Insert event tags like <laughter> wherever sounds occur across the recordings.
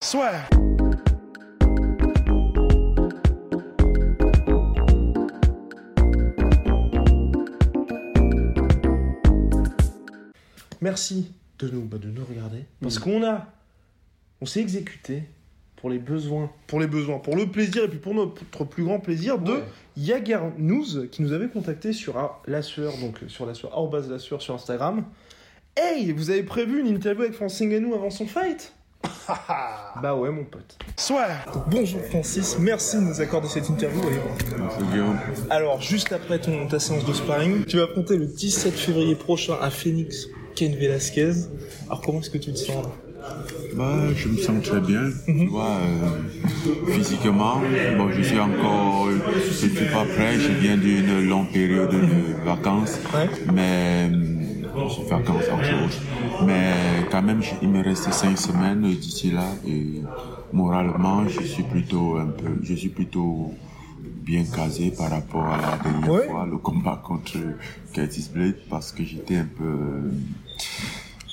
Soit. Merci de nous, bah, de nous regarder. Parce qu'on a. On s'est exécuté pour les besoins. Pour les besoins, pour le plaisir et puis pour notre plus grand plaisir de Ouais. Yager News qui nous avait contacté sur ah, la sueur, donc sur la sueur, la sueur sur Instagram. Hey, vous avez prévu une interview avec Francis Ngannou avant son fight? Bah ouais, mon pote. Soit. Bonjour Francis, merci de nous accorder cette interview. Allez, bon. Alors, juste après ton, ta séance de sparring, tu vas affronter le 17 février prochain à Phoenix Ken Velasquez. Alors, comment est-ce que tu te sens là? Bah, je me sens très bien. Tu vois, euh, physiquement, bon, je suis encore, je suis pas prêt. Je viens d'une longue période de vacances, Ouais. mais je vacances entre autres. Mais quand même, je- il me reste cinq semaines d'ici là et moralement, je suis plutôt un peu, je suis plutôt bien casé par rapport à la dernière Ouais. fois, le combat contre Curtis Blade, parce que j'étais un peu,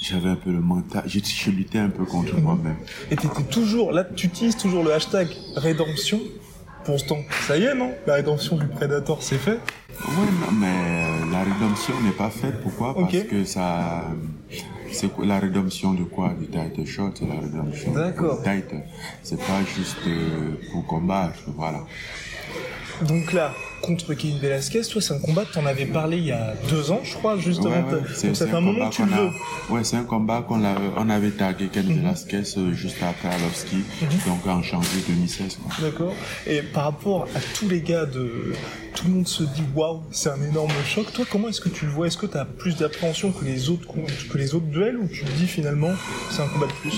j'avais un peu le mental, je, je luttais un peu contre moi-même. Et t'étais toujours, là, tu utilises toujours le hashtag rédemption. Pour ce temps, ça y est, non? La rédemption du Predator, c'est fait Ouais, non, mais euh, la rédemption n'est pas faite. Pourquoi? Parce que ça, c'est quoi- la rédemption de quoi? Du title shot, c'est la rédemption D'accord. C'est pas juste euh, pour combattre, voilà. Donc là, contre Ken Velasquez, toi, c'est un combat que t'en avais parlé il y a deux ans, je crois, juste Ouais, Donc ça fait un moment combat que tu qu'on le a- veux. Ouais, c'est un combat qu'on on avait tagué Ken Mhm. Velasquez euh, juste après Arlovski, donc en janvier 2016. Quoi. D'accord. Et par rapport à tous les gars de. Tout le monde se dit waouh, c'est un énorme choc. Toi, comment est-ce que tu le vois? Est-ce que tu as plus d'appréhension que les autres que les autres duels ou tu te dis finalement c'est un combat de plus?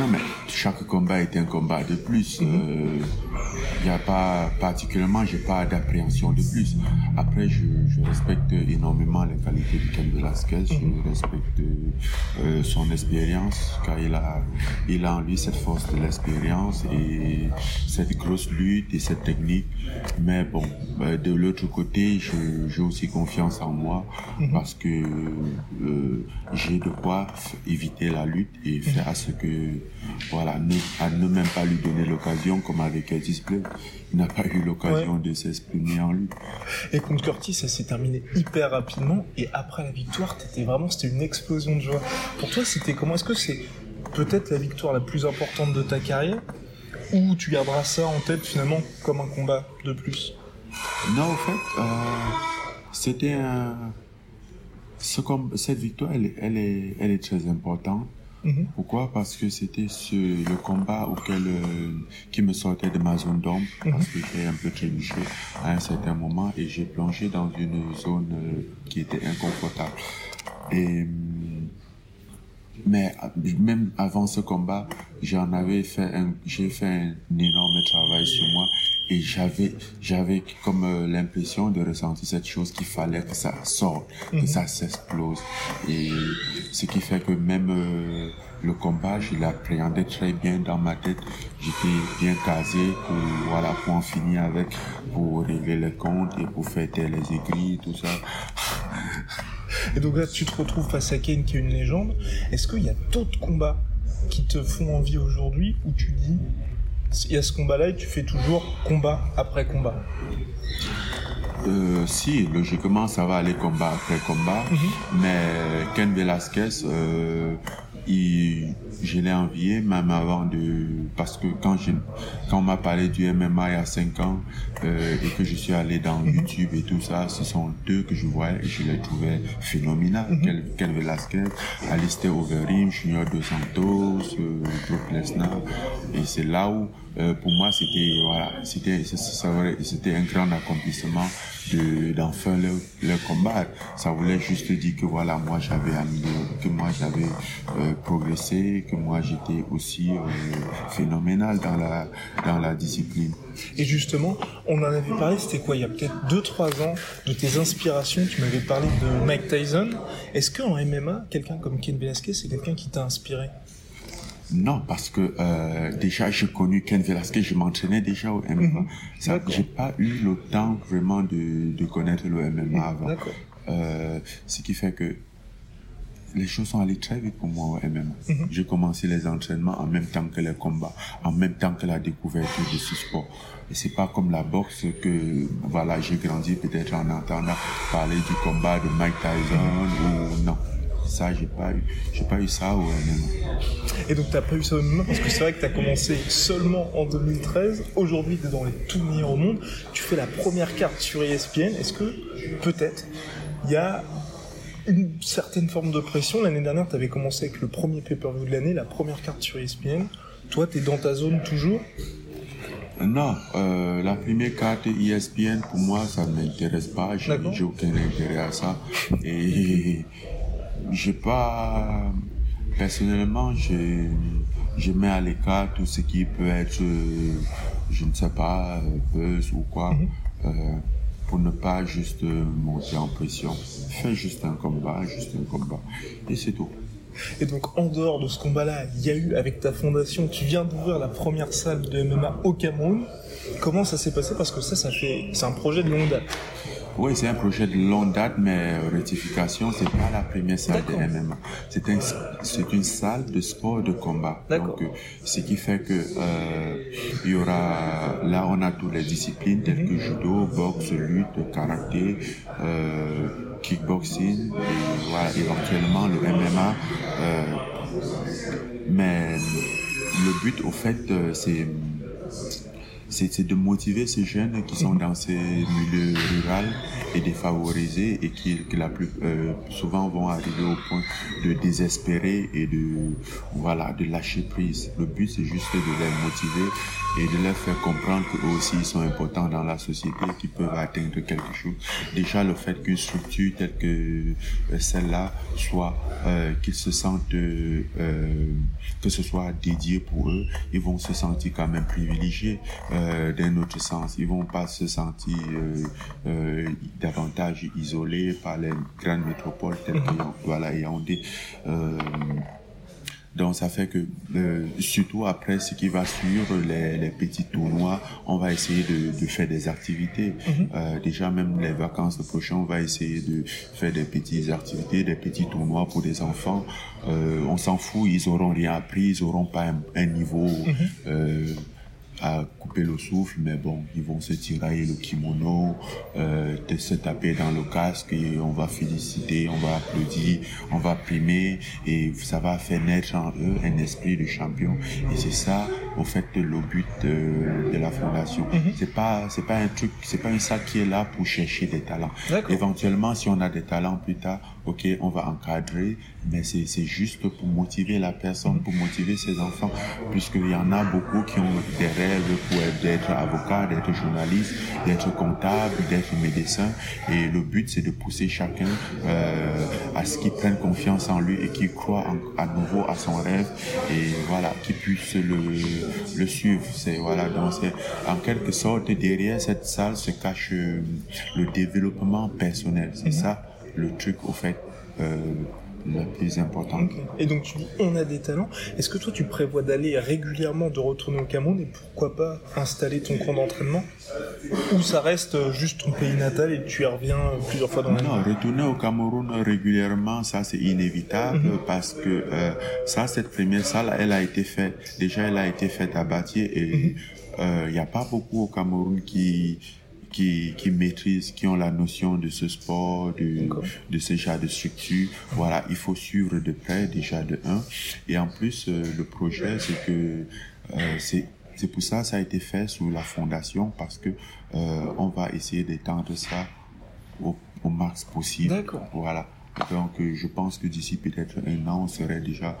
Non, mais chaque combat est un combat de plus. Il n'y a pas, particulièrement, j'ai pas d'appréhension de plus. Après, je, je respecte énormément les qualités de Ken Velasquez. Je respecte euh, son expérience, car il a, il a en lui cette force de l'expérience et cette grosse lutte et cette technique. Mais bon, euh, de l'autre côté, j'ai aussi confiance en moi parce que euh, j'ai de quoi éviter la lutte et faire à ce que, voilà, ne, à ne même pas lui donner l'occasion, comme avec Curtis Blade. Il n'a pas eu l'occasion de s'exprimer en lutte. Et contre Curtis, ça s'est terminé hyper rapidement. Et après la victoire, t'étais vraiment, c'était une explosion de joie. Pour toi, c'était comment? Est-ce que c'est peut-être la victoire la plus importante de ta carrière? Ou tu garderas ça en tête finalement comme un combat de plus? Non, en fait, euh, c'était un... Ce cette victoire, elle, elle, est, elle est très importante. Mhm. Pourquoi? Parce que c'était ce, le combat auquel, euh, qui me sortait de ma zone d'ombre, parce que j'ai un peu trébuché à un certain moment et j'ai plongé dans une zone euh, qui était inconfortable. Et, hum, mais même avant ce combat, j'en avais fait un, j'ai fait un énorme travail sur moi et j'avais, j'avais comme euh, l'impression de ressentir cette chose qu'il fallait que ça sorte, que ça s'explose. Et ce qui fait que même euh, le combat, je l'appréhendais très bien dans ma tête. J'étais bien casé pour, voilà, pour en finir avec, pour régler les comptes et pour faire taire les aigris, tout ça. Et donc là, tu te retrouves face à Kane qui est une légende. Est-ce qu'il y a d'autres combats qui te font envie aujourd'hui où tu dis, il y a ce combat-là et tu fais toujours combat après combat? Euh, si, logiquement, ça va aller combat après combat. Mais Ken Velasquez, euh, il, je l'ai envié même avant de... Parce que quand, je, quand on m'a parlé du MMA il y a 5 ans euh, et que je suis allé dans YouTube et tout ça, ce sont deux que je voyais et je les trouvais phénoménales. Ken, Ken Velasquez, Alistair Overeem, Junior Dos Santos, euh, Brock Lesnar. Et c'est là où, euh, pour moi, c'était voilà, c'était un grand accomplissement d'en faire leur, leur, combat. Ça voulait juste dire que voilà, moi j'avais amélioré, que moi j'avais euh, progressé, que moi j'étais aussi euh, phénoménal dans la, dans la discipline. Et justement, on en avait parlé, c'était quoi, il y a peut-être 2-3 ans, de tes inspirations, tu m'avais parlé de Mike Tyson. Est-ce qu'en MMA, quelqu'un comme Ken Velasquez, c'est quelqu'un qui t'a inspiré? Non, parce que euh, déjà j'ai connu Ken Velasquez, je m'entraînais déjà au MMA. Mhm. Ça, j'ai pas eu le temps vraiment de, de connaître le MMA mhm. avant. Euh, ce qui fait que les choses sont allées très vite pour moi au MMA. Mhm. J'ai commencé les entraînements en même temps que les combats, en même temps que la découverte de ce sport. Et c'est pas comme la boxe que, voilà, j'ai grandi peut-être en entendant parler du combat de Mike Tyson ou non. Ça, j'ai pas eu, j'ai pas eu ça au MMA. Et donc, t'as pas eu ça au MMA parce que c'est vrai que tu as commencé seulement en 2013. Aujourd'hui, tu es dans les tout meilleurs au monde. Tu fais la première carte sur ESPN. Est-ce que, peut-être, il y a une certaine forme de pression? L'année dernière, tu avais commencé avec le premier pay-per-view de l'année, la première carte sur ESPN. Toi, tu es dans ta zone toujours? Non, euh, la première carte ESPN, pour moi, ça ne m'intéresse pas. J'ai aucun intérêt à ça. Et j'ai pas... Personnellement, je, je mets à l'écart tout ce qui peut être, je ne sais pas, buzz ou quoi. Mhm. euh, pour ne pas juste monter en pression. Fais juste un combat, juste un combat. Et c'est tout. Et donc, en dehors de ce combat-là, il y a eu avec ta fondation, tu viens d'ouvrir la première salle de MMA au Cameroun. Comment ça s'est passé? Parce que ça, ça fait, c'est un projet de longue date. Oui, c'est un projet de longue date, mais rectification, c'est pas la première salle de MMA. C'est un, c'est une salle de sport de combat. Donc, euh, ce qui fait que euh, il y aura, là, on a toutes les disciplines telles que judo, boxe, lutte, karaté, euh, kickboxing, et voilà, éventuellement le MMA. Euh, mais le but, au fait, euh, c'est c'est de motiver ces jeunes qui sont dans ces milieux ruraux et défavorisés et qui, la plus euh, souvent vont arriver au point de désespérer et de voilà de lâcher prise. Le but c'est juste de les motiver et de leur faire comprendre qu'eux aussi ils sont importants dans la société, qu'ils peuvent atteindre quelque chose. Déjà le fait qu'une structure telle que euh, celle-là soit, euh, qu'ils se sentent, que ce soit dédié pour eux, ils vont se sentir quand même privilégiés d'un autre sens. Ils vont pas se sentir euh, davantage isolés par les grandes métropoles telles que voilà, Yaoundé. Euh, donc ça fait que euh, surtout après ce qui va suivre les, les petits tournois, on va essayer de, de faire des activités. Mhm. euh, déjà même les vacances prochaines, on va essayer de faire des petites activités, des petits tournois pour des enfants. Euh, on s'en fout, ils auront rien appris, ils auront pas un, un niveau. Mhm. euh, à couper le souffle, mais bon, ils vont se tirer le kimono, euh, se taper dans le casque et on va féliciter, on va applaudir, on va primer et ça va faire naître en eux un esprit de champion. Et c'est ça, au fait, le but de, de la fondation. Mm -hmm. C'est pas, c'est pas un truc, c'est pas un sac qui est là pour chercher des talents. Éventuellement, si on a des talents plus tard, ok, on va encadrer, mais c'est juste pour motiver la personne, pour motiver ses enfants, puisqu'il y en a beaucoup qui ont des rêves pour d'être avocat, d'être journaliste, d'être comptable, d'être médecin, et le but c'est de pousser chacun euh, à ce qu'il prenne confiance en lui et qu'il croit en, à nouveau à son rêve, et voilà, qu'il puisse le, le suivre. C'est voilà, donc c'est en quelque sorte derrière cette salle se cache euh, le développement personnel. C'est mm -hmm. ça? Le truc au fait euh, le plus important. Okay. Et donc tu dis on a des talents. Est-ce que toi tu prévois d'aller régulièrement de retourner au Cameroun et pourquoi pas installer ton camp d'entraînement ou ça reste juste ton pays natal et tu y reviens plusieurs fois dans l'année Non, retourner au Cameroun régulièrement, ça c'est inévitable mm -hmm. parce que euh, ça cette première salle elle a été faite déjà elle a été faite à Batier et il mm -hmm. n'y euh, a pas beaucoup au Cameroun qui qui, qui maîtrisent, qui ont la notion de ce sport, de, de ce genre de structure. Voilà, il faut suivre de près déjà de un. Et en plus, euh, le projet, c'est que euh, c'est c'est pour ça ça a été fait sous la fondation parce que euh, on va essayer d'étendre ça au, au max possible. D'accord. Voilà. Donc, je pense que d'ici peut-être un an, on serait déjà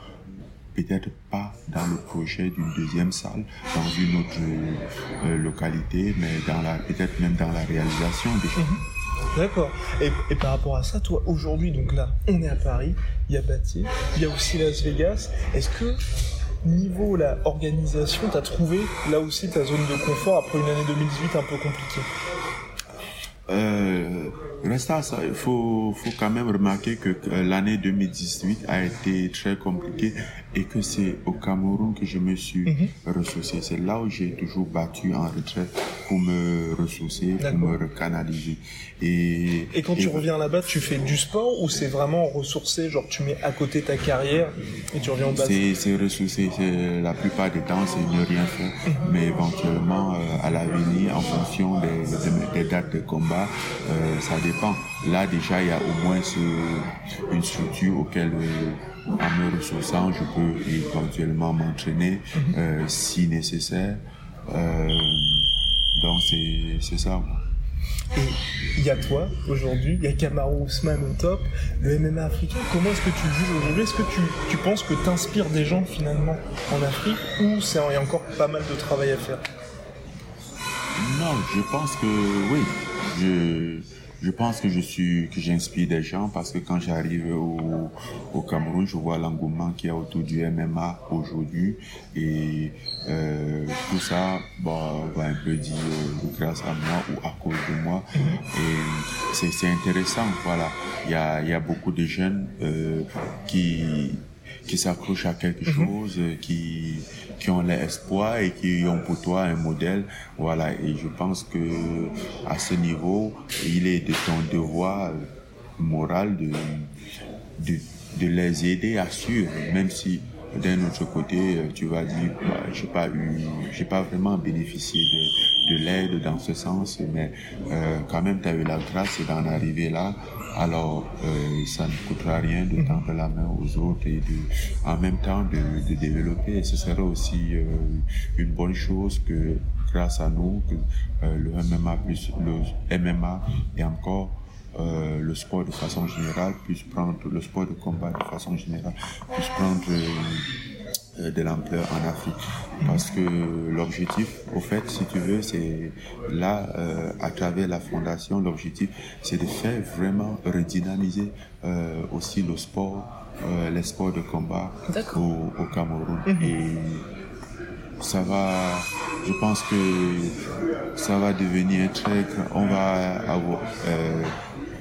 peut-être pas dans le projet d'une deuxième salle dans une autre euh, localité, mais dans la peut-être même dans la réalisation déjà. Mm -hmm. D'accord. Et, et, par rapport à ça, toi, aujourd'hui, donc là, on est à Paris, il y a Bâtier, il y a aussi Las Vegas. Est-ce que, niveau la organisation, tu as trouvé là aussi ta zone de confort après une année 2018 un peu compliquée? Euh, ça, il faut, faut quand même remarquer que l'année 2018 a été très compliquée et que c'est au Cameroun que je me suis mhm. ressourcé. C'est là où j'ai toujours battu en retraite pour me ressourcer, pour me recanaliser. Et, et quand tu reviens là-bas, tu fais du sport ou c'est vraiment ressourcé, genre tu mets à côté ta carrière et tu reviens au bas C'est ressourcé, la plupart du temps c'est ne rien faire, mhm. mais éventuellement euh, à l'avenir, en fonction des, des, dates de combat, euh, ça dépend. Là déjà il y a au moins ce, une structure auquel euh, en me ressourçant, je peux éventuellement m'entraîner euh, si nécessaire. Euh, donc c'est ça. Et il y a toi aujourd'hui, il y a Kamaru Ousmane au top, le MMA africain. Comment est-ce que tu le juges aujourd'hui? Est-ce que tu, tu penses que tu inspires des gens finalement en Afrique ou il y a encore pas mal de travail à faire? Non, je pense que oui. Je, je pense que je suis, que j'inspire des gens parce que quand j'arrive au, au Cameroun, je vois l'engouement qu'il y a autour du MMA aujourd'hui et euh, tout ça, bon, on va un peu dire grâce à moi ou à cause de moi. Et c'est, c'est intéressant, voilà. Il y a, il y a beaucoup de jeunes euh, qui qui s'accrochent à quelque mhm. chose, qui qui ont l'espoir et qui ont pour toi un modèle. Voilà, et je pense que à ce niveau, il est de ton devoir moral de, de, de les aider à suivre, même si d'un autre côté, tu vas dire, bah, j'ai pas eu, j'ai pas vraiment bénéficié de, de l'aide dans ce sens, mais euh, quand même, tu as eu la grâce d'en arriver là alors euh, ça ne coûtera rien de tendre la main aux autres et de, en même temps de, de développer. Et ce serait aussi euh, une bonne chose que grâce à nous, que euh, le MMA plus le MMA et encore euh, le sport de façon générale puisse prendre le sport de combat de façon générale puisse prendre euh, de l'ampleur en Afrique. Parce que l'objectif, au fait, si tu veux, c'est là, euh, à travers la fondation, l'objectif, c'est de faire vraiment redynamiser euh, aussi le sport, euh, les sports de combat au, au, Cameroun. Mhm. Et ça va, je pense que ça va devenir très, on va avoir euh,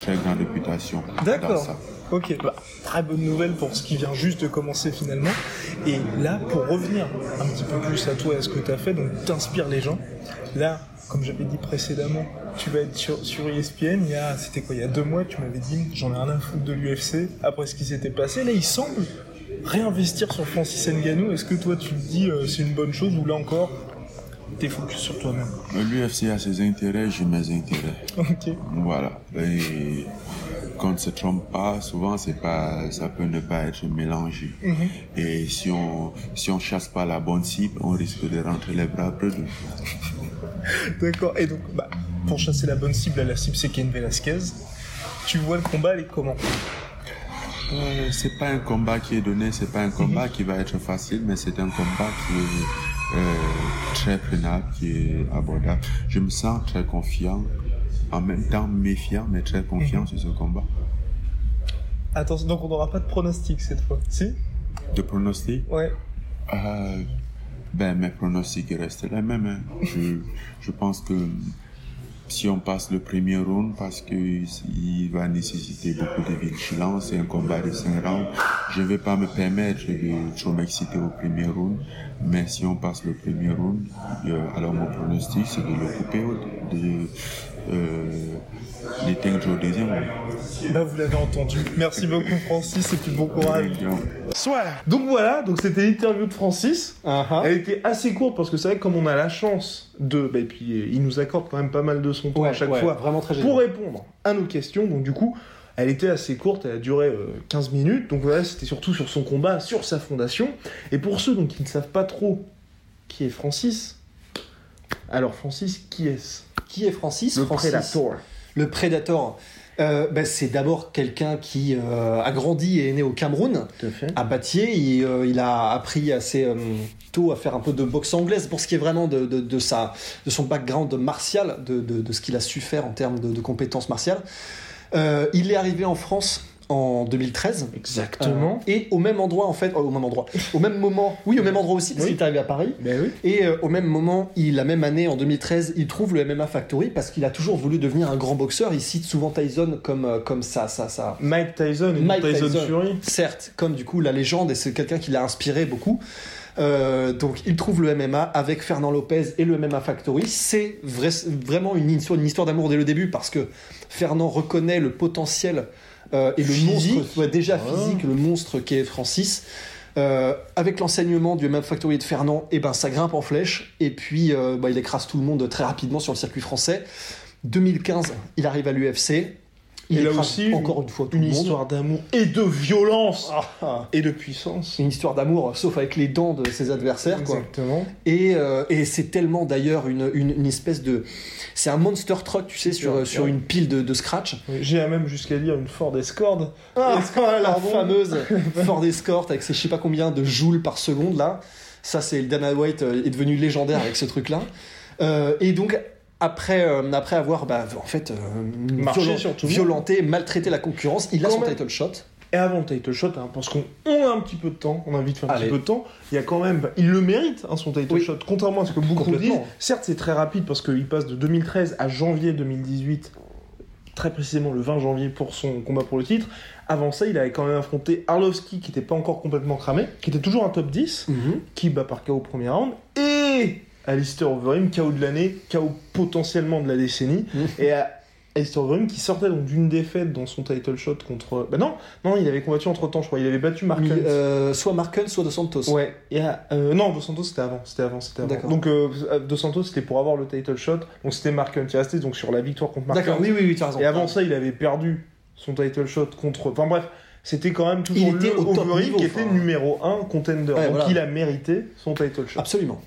Très grande réputation. D'accord. Ok, bah, très bonne nouvelle pour ce qui vient juste de commencer finalement. Et là, pour revenir un petit peu plus à toi et à ce que tu as fait, donc t'inspires les gens. Là, comme j'avais dit précédemment, tu vas être sur, sur ESPN. Il y a, c'était quoi, il y a deux mois, tu m'avais dit, j'en ai rien à foutre de l'UFC après ce qui s'était passé. Là, il semble réinvestir sur Francis Ngannou. Est-ce que toi, tu te dis, euh, c'est une bonne chose ou là encore, t'es focus sur toi-même L'UFC a ses intérêts, j'ai mes intérêts. Ok. Voilà. Et quand on se trompe pas, souvent c'est pas, ça peut ne pas être mélangé. Mhm. Et si on, si on chasse pas la bonne cible, on risque de rentrer les bras perdus. <laughs> D'accord. Et donc, bah, pour chasser la bonne cible, la cible c'est Ken Velasquez. Tu vois le combat, et comment? Euh, C'est pas un combat qui est donné, c'est pas un combat qui va être facile, mais c'est un combat qui est très prenable, qui est abordable. Je me sens très confiant, en même temps méfiant, mais très confiant sur ce combat. Attention, donc on n'aura pas de pronostic cette fois, si? De pronostic? Ouais. Euh, ben, mes pronostics restent les mêmes. Hein. Je, je pense que si on passe le premier round, parce que il va nécessiter beaucoup de vigilance, c'est un combat de 5 rounds, je ne vais pas me permettre de trop m'exciter au premier round, mais si on passe le premier round, euh, alors mon pronostic c'est de le couper, de, euh, d'éteindre au deuxième round. Bah vous l'avez entendu. Merci beaucoup Francis et puis bon courage. Donc, Voilà. Donc voilà, donc c'était l'interview de Francis. Ah, Elle était assez courte parce que c'est vrai que comme on a la chance de, bah, et puis euh, il nous accorde quand même pas mal de son temps à chaque fois Vraiment très pour répondre à nos questions. Donc du coup, elle était assez courte, elle a duré euh, 15 minutes. Donc voilà, c'était surtout sur son combat, sur sa fondation. Et pour ceux donc, qui ne savent pas trop qui est Francis, alors Francis, qui est-ce? Qui est Francis Le Francis, Predator. Le Predator. Euh, ben, c'est d'abord quelqu'un qui euh, a grandi et est né au Cameroun, à. Il, euh, il a appris assez tôt à faire un peu de boxe anglaise pour ce qui est vraiment de, de, de sa, de son background martial, de, de, ce qu'il a su faire en termes de, compétences martiales. Il est arrivé en France en 2013. Exactement. Euh, et au même endroit, en fait, euh, au même endroit, <laughs> au même moment, oui, au même endroit aussi, parce Oui. qu'il est arrivé à Paris. Ben oui. Et euh, au même moment, il, la même année, en 2013, il trouve le MMA Factory parce qu'il a toujours voulu devenir un grand boxeur. Il cite souvent Tyson comme, euh, comme ça, ça, ça. Mike Tyson et Mike Tyson, Tyson. Fury. Certes, comme du coup la légende, et c'est quelqu'un qui l'a inspiré beaucoup. Euh, donc il trouve le MMA avec Fernand Lopez et le MMA Factory. C'est vrai- vraiment une une histoire d'amour dès le début parce que Fernand reconnaît le potentiel euh, et le Physique. monstre, ouais, déjà Ah. physique, le monstre qu'est Francis. Euh, avec l'enseignement du MMA Factory de Fernand, et ben ça grimpe en flèche et puis euh, bah, il écrase tout le monde très rapidement sur le circuit français. 2015, il arrive à l'UFC. Il Et là aussi, encore une fois Une histoire d'amour et de violence Ah. et de puissance. Une histoire d'amour, sauf avec les dents de ses adversaires, quoi. Exactement. Et, euh, et c'est tellement d'ailleurs une, une, une espèce de. C'est un monster truck, tu sais, sur, Ouais. sur une pile de, de scratch. Oui, J'ai même jusqu'à dire une Ford Escort. Ah, la fameuse <laughs> Ford Escort avec ses je sais pas combien de joules par seconde, là. Ça, c'est Dana White euh, est devenu légendaire avec ce truc-là. Euh, et donc. Après, euh, après avoir bah, en fait euh, Marché violent- sur tout le monde. violenté, maltraité la concurrence, il a son même. title shot. Et avant le title shot, hein, parce qu'on on a un petit peu de temps, on a vite fait un Allez. petit peu de temps, il y a quand même, il le mérite, hein, son title Oui. shot, contrairement à ce que beaucoup disent. Certes, c'est très rapide parce qu'il passe de 2013 à janvier 2018, très précisément le 20 janvier pour son combat pour le titre. Avant ça, il avait quand même affronté Arlovski, qui n'était pas encore complètement cramé, qui était toujours un top 10, qui bat par KO au premier round, et Alistair Overeem, KO de l'année, KO potentiellement de la décennie, Mhm. et à Alistair Overeem qui sortait donc d'une défaite dans son title shot contre... Bah non, non, il avait combattu entre temps, je crois, il avait battu Mark Mi- Hunt. euh, soit Marken, soit De Santos. Ouais, et à- euh, non, Dos Santos c'était avant, c'était avant, c'était avant. D'accord. Donc euh, Dos Santos c'était pour avoir le title shot, donc c'était Mark Hunt, il restait donc sur la victoire contre Mark D'accord, oui, oui, oui, tu as raison. Et avant ça, il avait perdu son title shot contre. Enfin bref, c'était quand même toujours Il était le au top Overeem niveau, qui était enfin. numéro 1 contender. Ouais, donc voilà. il a mérité son title shot. Absolument.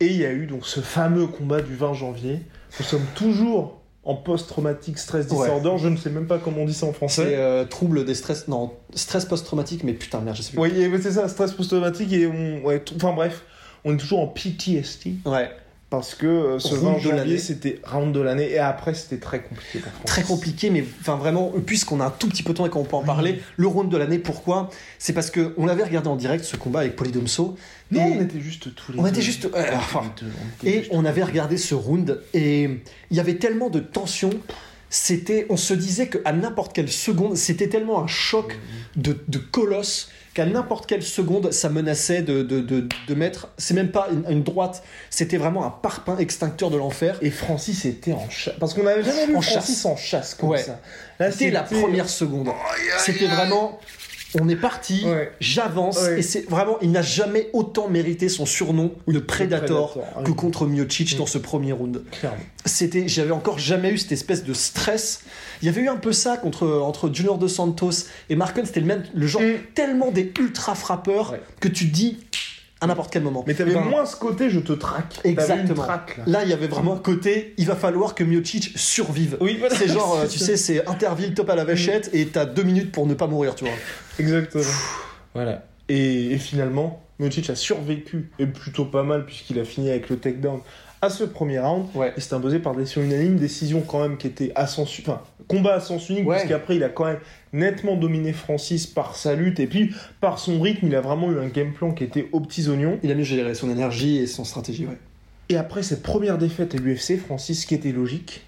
Et il y a eu donc ce fameux combat du 20 janvier. Nous sommes toujours en post-traumatic stress Ouais. disorder. Je ne sais même pas comment on dit ça en C'est français. euh, trouble des stress, non, stress post-traumatique, mais putain, merde, je sais plus. Oui, c'est ça, stress post-traumatique et on, ouais, enfin bref, on est toujours en PTSD Ouais, parce que euh, ce Round 20 de l'année. janvier c'était round de l'année et après c'était très compliqué pour très compliqué, mais enfin vraiment, puisqu'on a un tout petit peu de temps et qu'on peut en parler, le round de l'année, pourquoi? C'est parce que on avait regardé en direct ce combat avec Polydomso. Non, on était juste tous les on deux. était juste- euh, enfin, on était Et juste- on avait regardé ce round et il y avait tellement de tension. C'était, on se disait qu'à n'importe quelle seconde, c'était tellement un choc de, de colosse qu'à n'importe quelle seconde, ça menaçait de, de, de, de mettre. C'est même pas une, une droite, c'était vraiment un parpaing extincteur de l'enfer. Et Francis était en chasse. Parce qu'on n'avait jamais vu En Francis chasse. en chasse comme Ouais. ça. Là, Dès la c'était- première seconde, c'était vraiment. On est parti, Ouais. j'avance, Ouais. et c'est vraiment, il n'a jamais autant mérité son surnom, le Predator, Predator, que oui. contre Miocic dans ce premier round. C'était j'avais encore jamais eu cette espèce de stress il y avait eu un peu ça contre entre Junior dos Santos et Marken c'était le même le genre Mm. tellement des ultra frappeurs Ouais. que tu dis à n'importe quel moment Mais t'avais Ben, moins ce côté, je te traque. Exactement traque, là. là il y avait vraiment un côté il va falloir que Miocic survive Oui, voilà. c'est genre euh, <laughs> tu ça. sais c'est Interville top à la vachette et t'as deux minutes pour ne pas mourir tu vois Exactement. voilà. Et, et finalement, Miocic a survécu, et plutôt pas mal, puisqu'il a fini avec le takedown à ce premier round. ouais Et c'était imposé par décision unanime, décision quand même qui était à sens, enfin, combat à sens unique, Ouais. puisqu'après il a quand même nettement dominé Francis par sa lutte, et puis par son rythme, il a vraiment eu un game plan qui était aux petits oignons. il a mieux géré son énergie et son stratégie ouais Et après cette première défaite à l'UFC, Francis, qui était logique,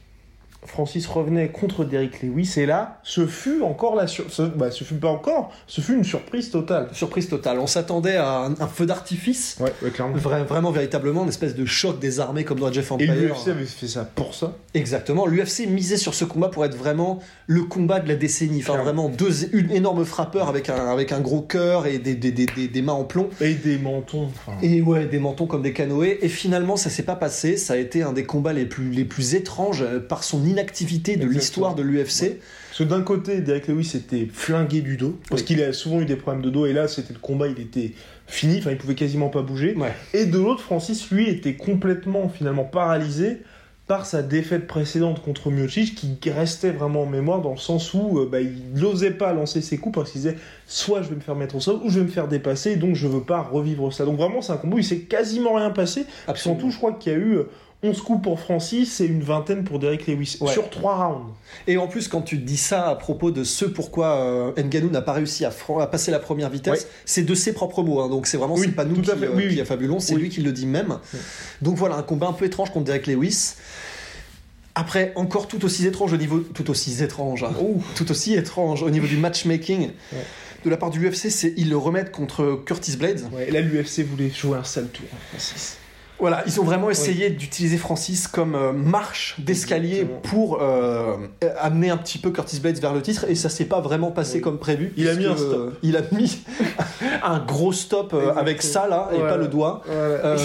Francis revenait contre Derrick Lewis et là, ce fut encore la sur... ce... Bah, ce fut pas encore, ce fut une surprise totale. Surprise totale. On s'attendait à un, un feu d'artifice. Ouais, ouais clairement. Vra- vraiment, véritablement, une espèce de choc des armées comme dans Jeff Et Empire. l'UFC avait fait ça pour ça. Exactement. L'UFC misait sur ce combat pour être vraiment le combat de la décennie. Enfin, Clairement. vraiment deux, une énorme frappeur avec un, avec un gros cœur et des, des, des, des, des mains en plomb. Et des mentons. enfin. Et ouais, des mentons comme des canoës. Et finalement, ça s'est pas passé. Ça a été un des combats les plus, les plus étranges euh, par son inactivité de l'histoire de l'UFC. Parce que d'un côté, Derek Lewis était flingué du dos, parce Oui. qu'il a souvent eu des problèmes de dos, et là, c'était le combat, il était fini, enfin, il pouvait quasiment pas bouger. Ouais. Et de l'autre, Francis, lui, était complètement, finalement, paralysé par sa défaite précédente contre Miocic, qui restait vraiment en mémoire, dans le sens où euh, bah, il n'osait pas lancer ses coups, parce qu'il disait, soit je vais me faire mettre au sol, ou je vais me faire dépasser, donc je veux pas revivre ça. Donc vraiment, c'est un combat où il s'est quasiment rien passé. Absolument. Surtout, je crois qu'il y a eu... euh, 11 coups pour Francis et une vingtaine pour Derek Lewis. Ouais. Sur 3 rounds. Et en plus, quand tu dis ça à propos de ce pourquoi euh, Ngannou n'a pas réussi à, passer la première vitesse, Ouais. c'est de ses propres mots. hein. donc c'est vraiment Oui, c'est pas nous qui, euh, Oui, qui oui. affabulons, c'est Oui. lui qui le dit même. Donc voilà, un combat un peu étrange contre Derek Lewis. Après, encore tout aussi étrange au niveau. Tout aussi étrange. hein. Tout aussi étrange au niveau du matchmaking. De la part du UFC, c'est ils le remettent contre Curtis Blades. Ouais, là, l'UFC voulait jouer un sale tour, hein, Francis. Voilà, ils ont vraiment essayé d'utiliser Francis comme euh, marche d'escalier pour euh, amener un petit peu Curtis Blades vers le titre et ça s'est pas vraiment passé Oui. comme prévu. Il a mis un stop. il a mis <laughs> un gros stop euh, avec ça là et pas le doigt Voilà.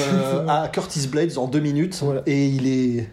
à Curtis Blades en deux minutes Voilà. et il est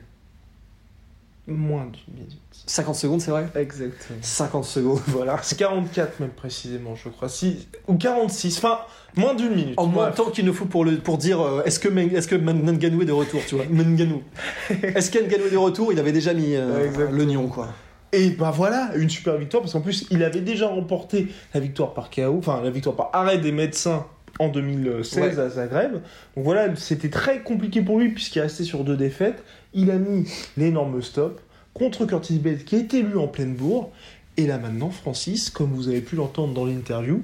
Moins d'une minute. 50 secondes, c'est vrai Exactement. 50 secondes, <laughs> voilà. C'est 44 même précisément, je crois. Si... Ou 46. Enfin, moins d'une minute. En moins de temps qu'il ne faut pour, le, pour dire euh, est-ce que, Ngannou est de retour, tu vois? <laughs> Est-ce qu'Ngannou est de retour? Il avait déjà mis euh, Ouais, l'oignon, quoi. Et bah voilà, une super victoire, parce qu'en plus, il avait déjà remporté la victoire par KO, enfin la victoire par arrêt des médecins en 2016 Ouais. à Zagreb. Donc voilà, c'était très compliqué pour lui, puisqu'il est resté sur deux défaites. Il a mis l'énorme stop contre Curtis Blades, qui était lui en pleine bourre. Et là maintenant, Francis, comme vous avez pu l'entendre dans l'interview,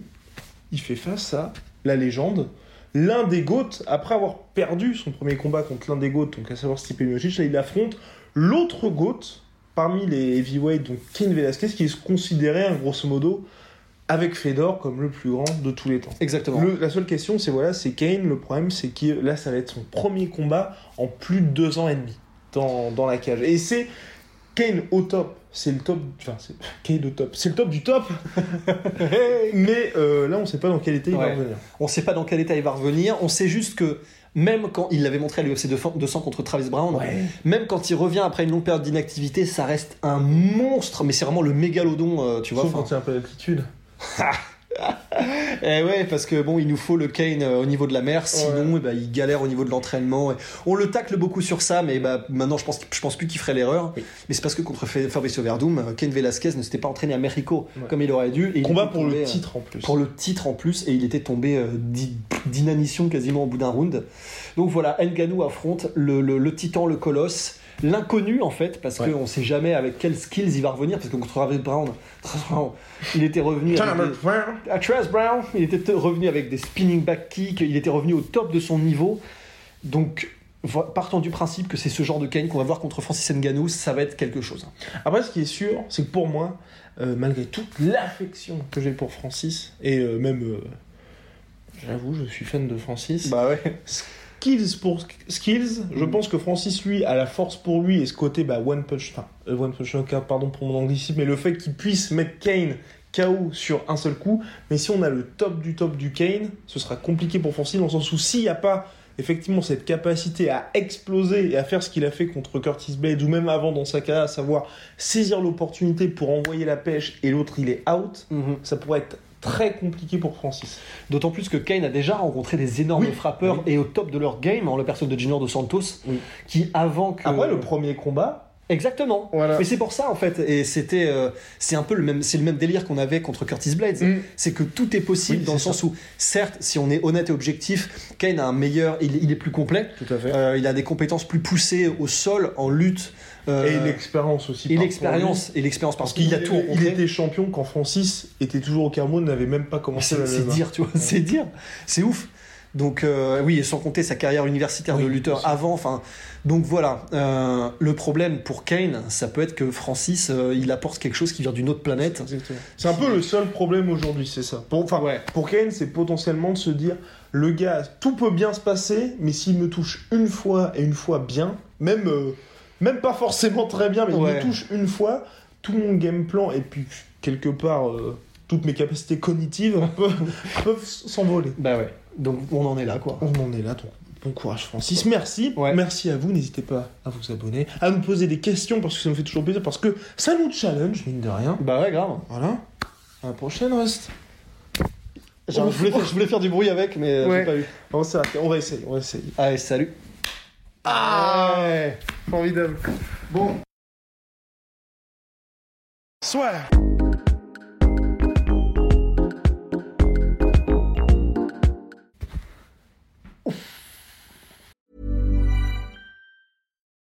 il fait face à la légende, l'un des GOAT, après avoir perdu son premier combat contre l'un des GOAT, donc à savoir Stipe Miocic, là il affronte l'autre GOAT parmi les heavyweights, donc Ken Velasquez, qui est considéré, hein, grosso modo, avec Fedor comme le plus grand de tous les temps. Exactement. Le- la seule question, c'est voilà, c'est Kane. Le problème, c'est que là, ça va être son premier combat en plus de deux ans et demi dans, dans la cage. Et c'est Kane au top. C'est le top. Enfin, c'est <laughs> Kane au top. C'est le top du top. <laughs> Mais euh, là, on sait pas dans quel état il va revenir. On sait pas dans quel état il va revenir. On sait juste que même quand il l'avait montré à l'UFC 200 contre Travis Brown, même quand il revient après une longue période d'inactivité, ça reste un monstre. Mais c'est vraiment le mégalodon, euh, tu vois. Sauf enfin. quand il y a un peu d'altitude. <laughs> Eh ouais, parce que bon, il nous faut le Kane euh, au niveau de la mer, sinon eh ben, il galère au niveau de l'entraînement. Et On le tacle beaucoup sur ça, mais bah, maintenant je pense, je pense plus qu'il ferait l'erreur. Oui. Mais c'est parce que contre Fa- Fabricio Verdum, euh, Kane Velasquez ne s'était pas entraîné à Mexico Ouais. comme il aurait dû. Et il Combat pour tombé, le euh, titre en plus. pour le titre en plus et il était tombé d'i- d'inanition quasiment au bout d'un round. Donc voilà, Ngannou affronte le, le- le titan, le colosse, l'inconnu en fait, parce Ouais. qu'on sait jamais avec quels skills il va revenir, parce que contre Travis Brown, <laughs> Travis Brown, il était revenu avec des, à Travis Brown, il était revenu avec des spinning back kicks, il était revenu au top de son niveau. Donc partant du principe que c'est ce genre de Kane qu'on va voir contre Francis Ngannou, ça va être quelque chose. Après, ce qui est sûr, c'est que pour moi, euh, malgré toute l'affection que j'ai pour Francis, et euh, même, euh, j'avoue, je suis fan de Francis, Bah ouais. Skills pour skills, je Mm. pense que Francis, lui, a la force pour lui, et ce côté, bah, one punch, enfin, euh, one punch knockout, pardon pour mon anglicisme, mais le fait qu'il puisse mettre Kane KO sur un seul coup, mais si on a le top du top du Kane, ce sera compliqué pour Francis, dans le sens où s'il n'y a pas effectivement cette capacité à exploser et à faire ce qu'il a fait contre Curtis Blade, ou même avant dans sa carrière, à savoir saisir l'opportunité pour envoyer la pêche, et l'autre il est out, Mhm. ça pourrait être très compliqué pour Francis. D'autant plus que Kane a déjà rencontré des énormes Oui, frappeurs oui. et au top de leur game, en la personne de Junior Dos Santos, Oui. qui avant que. Après, le premier combat, Exactement. Voilà. Mais c'est pour ça en fait, et c'était, euh, c'est un peu le même, c'est le même délire qu'on avait contre Curtis Blades. Mm. C'est que tout est possible Oui, dans le sens où, certes, si on est honnête et objectif, Kane a un meilleur, il, il est plus complet, tout à fait. euh, il a des compétences plus poussées au sol, en lutte, euh, et l'expérience aussi. et l'expérience, et l'expérience Parce parce qu'il a tout il rencontré. était champion quand Francis était toujours au Cameroun, n'avait même pas commencé C'est dire, tu vois, c'est dire, c'est ouf. Donc euh, oui, et sans compter sa carrière universitaire Oui, de lutteur avant. Enfin, donc voilà. Euh, le problème pour Kane, ça peut être que Francis, euh, il apporte quelque chose qui vient d'une autre planète. C'est un peu le seul problème aujourd'hui, c'est ça. Pour, enfin, Ouais. pour Kane, c'est potentiellement de se dire le gars, tout peut bien se passer, mais s'il me touche une fois et une fois bien, même, même pas forcément très bien, mais il Ouais. me touche une fois, tout mon game plan et puis quelque part toutes mes capacités cognitives <laughs> peuvent, peuvent s'envoler. Bah ouais. Donc on en est là, quoi. On en est là, donc bon courage Francis, merci, Ouais. merci à vous, n'hésitez pas à vous abonner, à nous poser des questions parce que ça nous fait toujours plaisir, parce que ça nous challenge, mine de rien. Bah ouais, grave. Voilà, à la prochaine Rust. Genre, je, voulais faire, je voulais faire du bruit avec, mais euh, Ouais. j'ai pas eu. Bon, ça, on va essayer, on va essayer. Allez, salut. Ah Formidable. Bon. Soit.